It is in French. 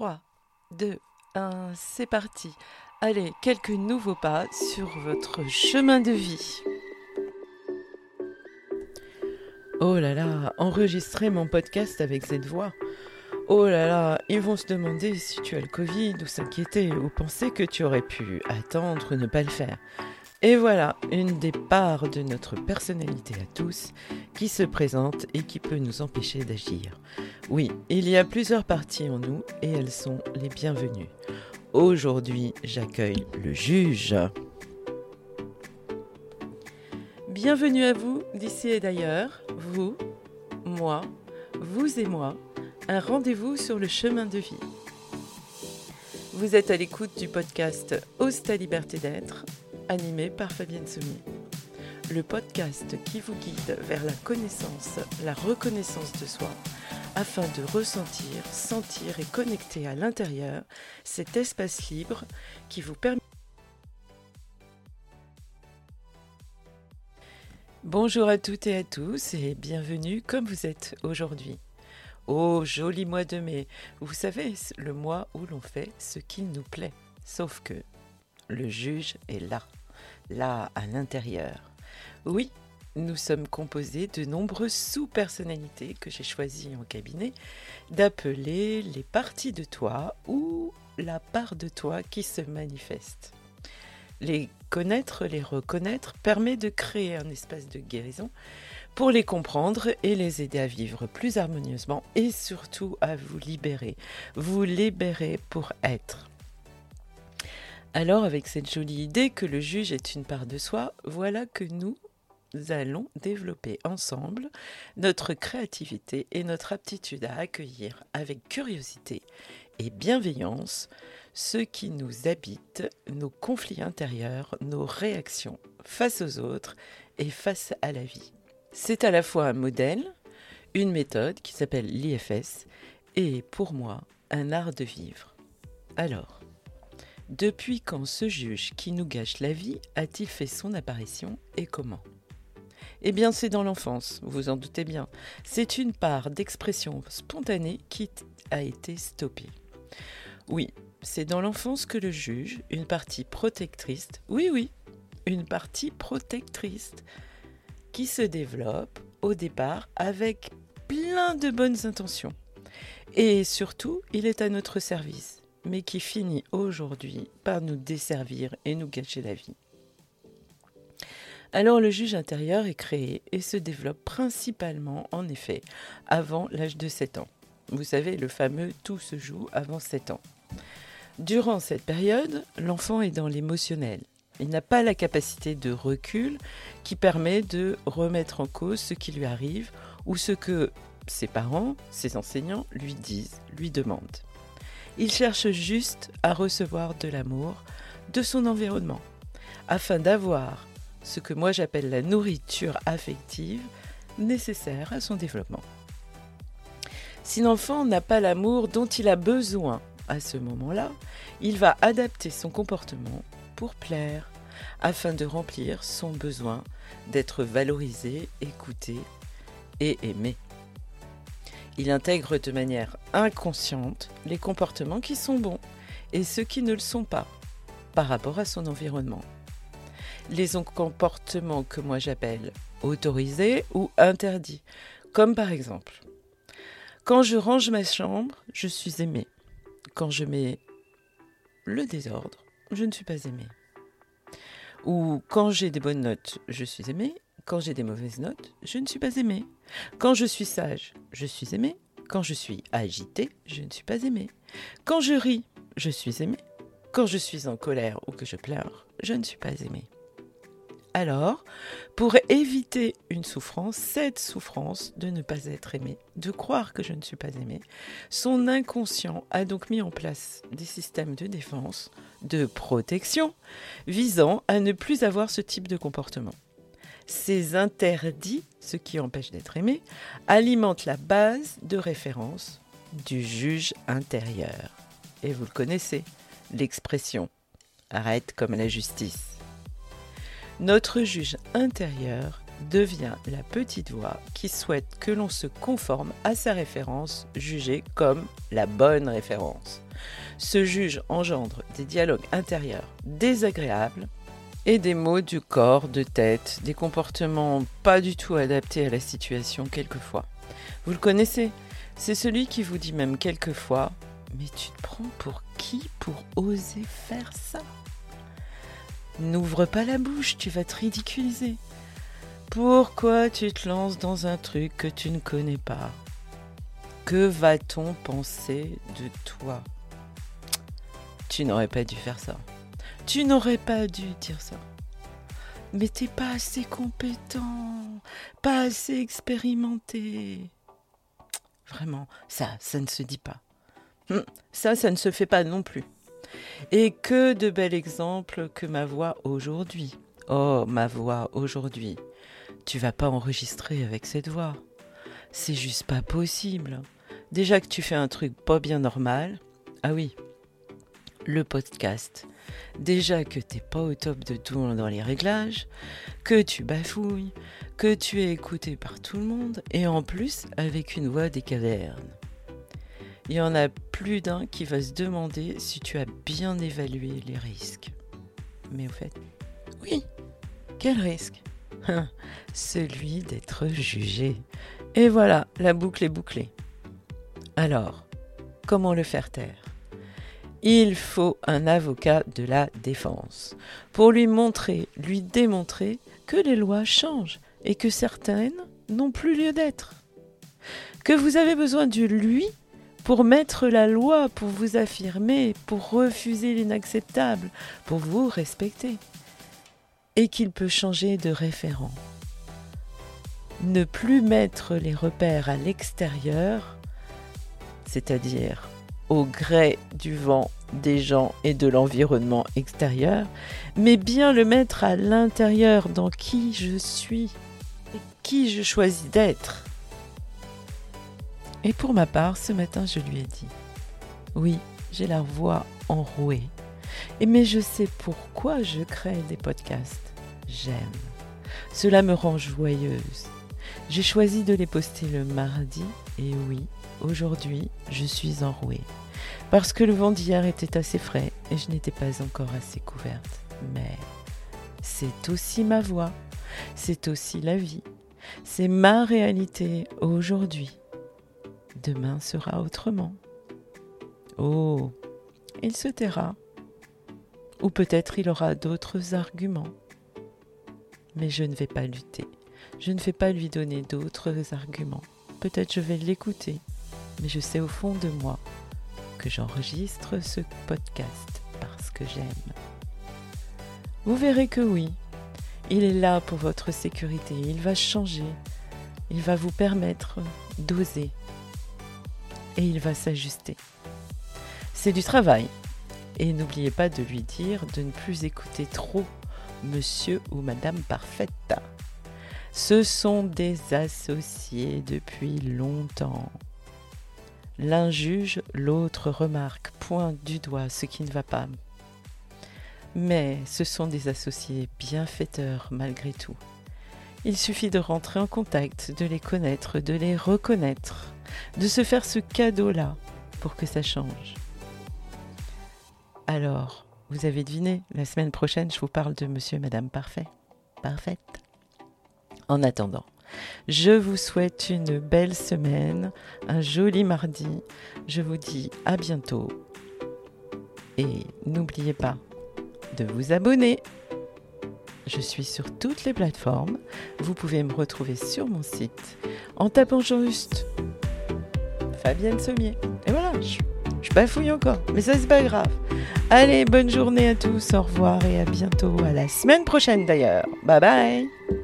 3, 2, 1, c'est parti. Allez, quelques nouveaux pas sur votre chemin de vie. Oh là là, enregistrer mon podcast avec cette voix. Oh là là, ils vont se demander si tu as le Covid ou s'inquiéter ou penser que tu aurais pu attendre ou ne pas le faire. Et voilà, une des parts de notre personnalité à tous qui se présente et qui peut nous empêcher d'agir. Oui, il y a plusieurs parties en nous et elles sont les bienvenues. Aujourd'hui, j'accueille le juge. Bienvenue à vous d'ici et d'ailleurs, vous, moi, vous et moi, un rendez-vous sur le chemin de vie. Vous êtes à l'écoute du podcast Ose ta liberté d'être animé par Fabienne Sommier. Le podcast qui vous guide vers la connaissance, la reconnaissance de soi, afin de ressentir, sentir et connecter à l'intérieur cet espace libre qui vous permet... Bonjour à toutes et à tous et bienvenue comme vous êtes aujourd'hui. Oh, joli mois de mai. Vous savez, le mois où l'on fait ce qu'il nous plaît. Sauf que le juge est là là à l'intérieur. Oui, nous sommes composés de nombreuses sous-personnalités que j'ai choisies en cabinet d'appeler les parties de toi ou la part de toi qui se manifeste. Les connaître, les reconnaître permet de créer un espace de guérison pour les comprendre et les aider à vivre plus harmonieusement et surtout à vous libérer. Vous libérer pour être. Alors, avec cette jolie idée que le juge est une part de soi, voilà que nous allons développer ensemble notre créativité et notre aptitude à accueillir avec curiosité et bienveillance ce qui nous habite, nos conflits intérieurs, nos réactions face aux autres et face à la vie. C'est à la fois un modèle, une méthode qui s'appelle l'IFS et pour moi un art de vivre. Alors, depuis quand ce juge qui nous gâche la vie a-t-il fait son apparition et comment? Eh bien, c'est dans l'enfance, vous en doutez bien. C'est une part d'expression spontanée qui a été stoppée. Oui, c'est dans l'enfance que le juge, une partie protectrice, oui, oui, une partie protectrice, qui se développe au départ avec plein de bonnes intentions. Et surtout, il est à notre service mais qui finit aujourd'hui par nous desservir et nous gâcher la vie. Alors le juge intérieur est créé et se développe principalement, en effet, avant l'âge de 7 ans. Vous savez, le fameux tout se joue avant 7 ans. Durant cette période, l'enfant est dans l'émotionnel. Il n'a pas la capacité de recul qui permet de remettre en cause ce qui lui arrive ou ce que ses parents, ses enseignants lui disent, lui demandent. Il cherche juste à recevoir de l'amour de son environnement, afin d'avoir ce que moi j'appelle la nourriture affective nécessaire à son développement. Si l'enfant n'a pas l'amour dont il a besoin à ce moment-là, il va adapter son comportement pour plaire, afin de remplir son besoin d'être valorisé, écouté et aimé. Il intègre de manière inconsciente les comportements qui sont bons et ceux qui ne le sont pas par rapport à son environnement. Les comportements que moi j'appelle autorisés ou interdits, comme par exemple, quand je range ma chambre, je suis aimé. Quand je mets le désordre, je ne suis pas aimé. Ou quand j'ai des bonnes notes, je suis aimé. Quand j'ai des mauvaises notes, je ne suis pas aimé. Quand je suis sage, je suis aimé. Quand je suis agité, je ne suis pas aimé. Quand je ris, je suis aimé. Quand je suis en colère ou que je pleure, je ne suis pas aimé. Alors, pour éviter une souffrance, cette souffrance de ne pas être aimé, de croire que je ne suis pas aimé, son inconscient a donc mis en place des systèmes de défense, de protection, visant à ne plus avoir ce type de comportement. Ces interdits, ce qui empêche d'être aimé, alimentent la base de référence du juge intérieur. Et vous le connaissez, l'expression arrête comme la justice. Notre juge intérieur devient la petite voix qui souhaite que l'on se conforme à sa référence jugée comme la bonne référence. Ce juge engendre des dialogues intérieurs désagréables et des maux du corps, de tête, des comportements pas du tout adaptés à la situation quelquefois. Vous le connaissez, c'est celui qui vous dit même quelquefois Mais tu te prends pour qui pour oser faire ça? N'ouvre pas la bouche, tu vas te ridiculiser. Pourquoi tu te lances dans un truc que tu ne connais pas? Que va-t-on penser de toi? Tu n'aurais pas dû faire ça. Tu n'aurais pas dû dire ça. Mais t'es pas assez compétent, pas assez expérimenté. Vraiment, ça, ça ne se dit pas. Hum, ça, ça ne se fait pas non plus. Et que de bel exemples que ma voix aujourd'hui. Oh, ma voix aujourd'hui. Tu vas pas enregistrer avec cette voix. C'est juste pas possible. Déjà que tu fais un truc pas bien normal. Ah oui, le podcast. Déjà que t'es pas au top de tout dans les réglages, que tu bafouilles, que tu es écouté par tout le monde, et en plus avec une voix des cavernes. Il y en a plus d'un qui va se demander si tu as bien évalué les risques. Mais au fait, oui, quel risque? Celui d'être jugé. Et voilà, la boucle est bouclée. Alors, comment le faire taire? Il faut un avocat de la défense pour lui montrer, lui démontrer que les lois changent et que certaines n'ont plus lieu d'être. Que vous avez besoin de lui pour mettre la loi, pour vous affirmer, pour refuser l'inacceptable, pour vous respecter. Et qu'il peut changer de référent. Ne plus mettre les repères à l'extérieur, c'est-à-dire au gré du vent, des gens et de l'environnement extérieur, mais bien le mettre à l'intérieur dans qui je suis et qui je choisis d'être. Et pour ma part, ce matin, je lui ai dit, oui, j'ai la voix enrouée, et mais je sais pourquoi je crée des podcasts. J'aime. Cela me rend joyeuse. J'ai choisi de les poster le mardi, et oui, aujourd'hui, je suis enrouée parce que le vent d'hier était assez frais et je n'étais pas encore assez couverte. Mais c'est aussi ma voix, c'est aussi la vie, c'est ma réalité aujourd'hui. Demain sera autrement. Oh, il se taira. Ou peut-être il aura d'autres arguments. Mais je ne vais pas lutter. Je ne vais pas lui donner d'autres arguments. Peut-être je vais l'écouter. Mais je sais au fond de moi que j'enregistre ce podcast parce que j'aime. Vous verrez que oui, il est là pour votre sécurité, il va changer, il va vous permettre d'oser et il va s'ajuster. C'est du travail et n'oubliez pas de lui dire de ne plus écouter trop monsieur ou madame parfaite. Ce sont des associés depuis longtemps. L'un juge, l'autre remarque, pointe du doigt ce qui ne va pas. Mais ce sont des associés bienfaiteurs malgré tout. Il suffit de rentrer en contact, de les connaître, de les reconnaître, de se faire ce cadeau-là pour que ça change. Alors, vous avez deviné, la semaine prochaine, je vous parle de Monsieur et Madame Parfait. Parfaite. En attendant, je vous souhaite une belle semaine, un joli mardi. Je vous dis à bientôt. Et n'oubliez pas de vous abonner. Je suis sur toutes les plateformes. Vous pouvez me retrouver sur mon site en tapant juste Fabienne Sommier. Et voilà, je, bafouille encore, mais ça c'est pas grave. Allez, bonne journée à tous, au revoir et à bientôt, à la semaine prochaine d'ailleurs. Bye bye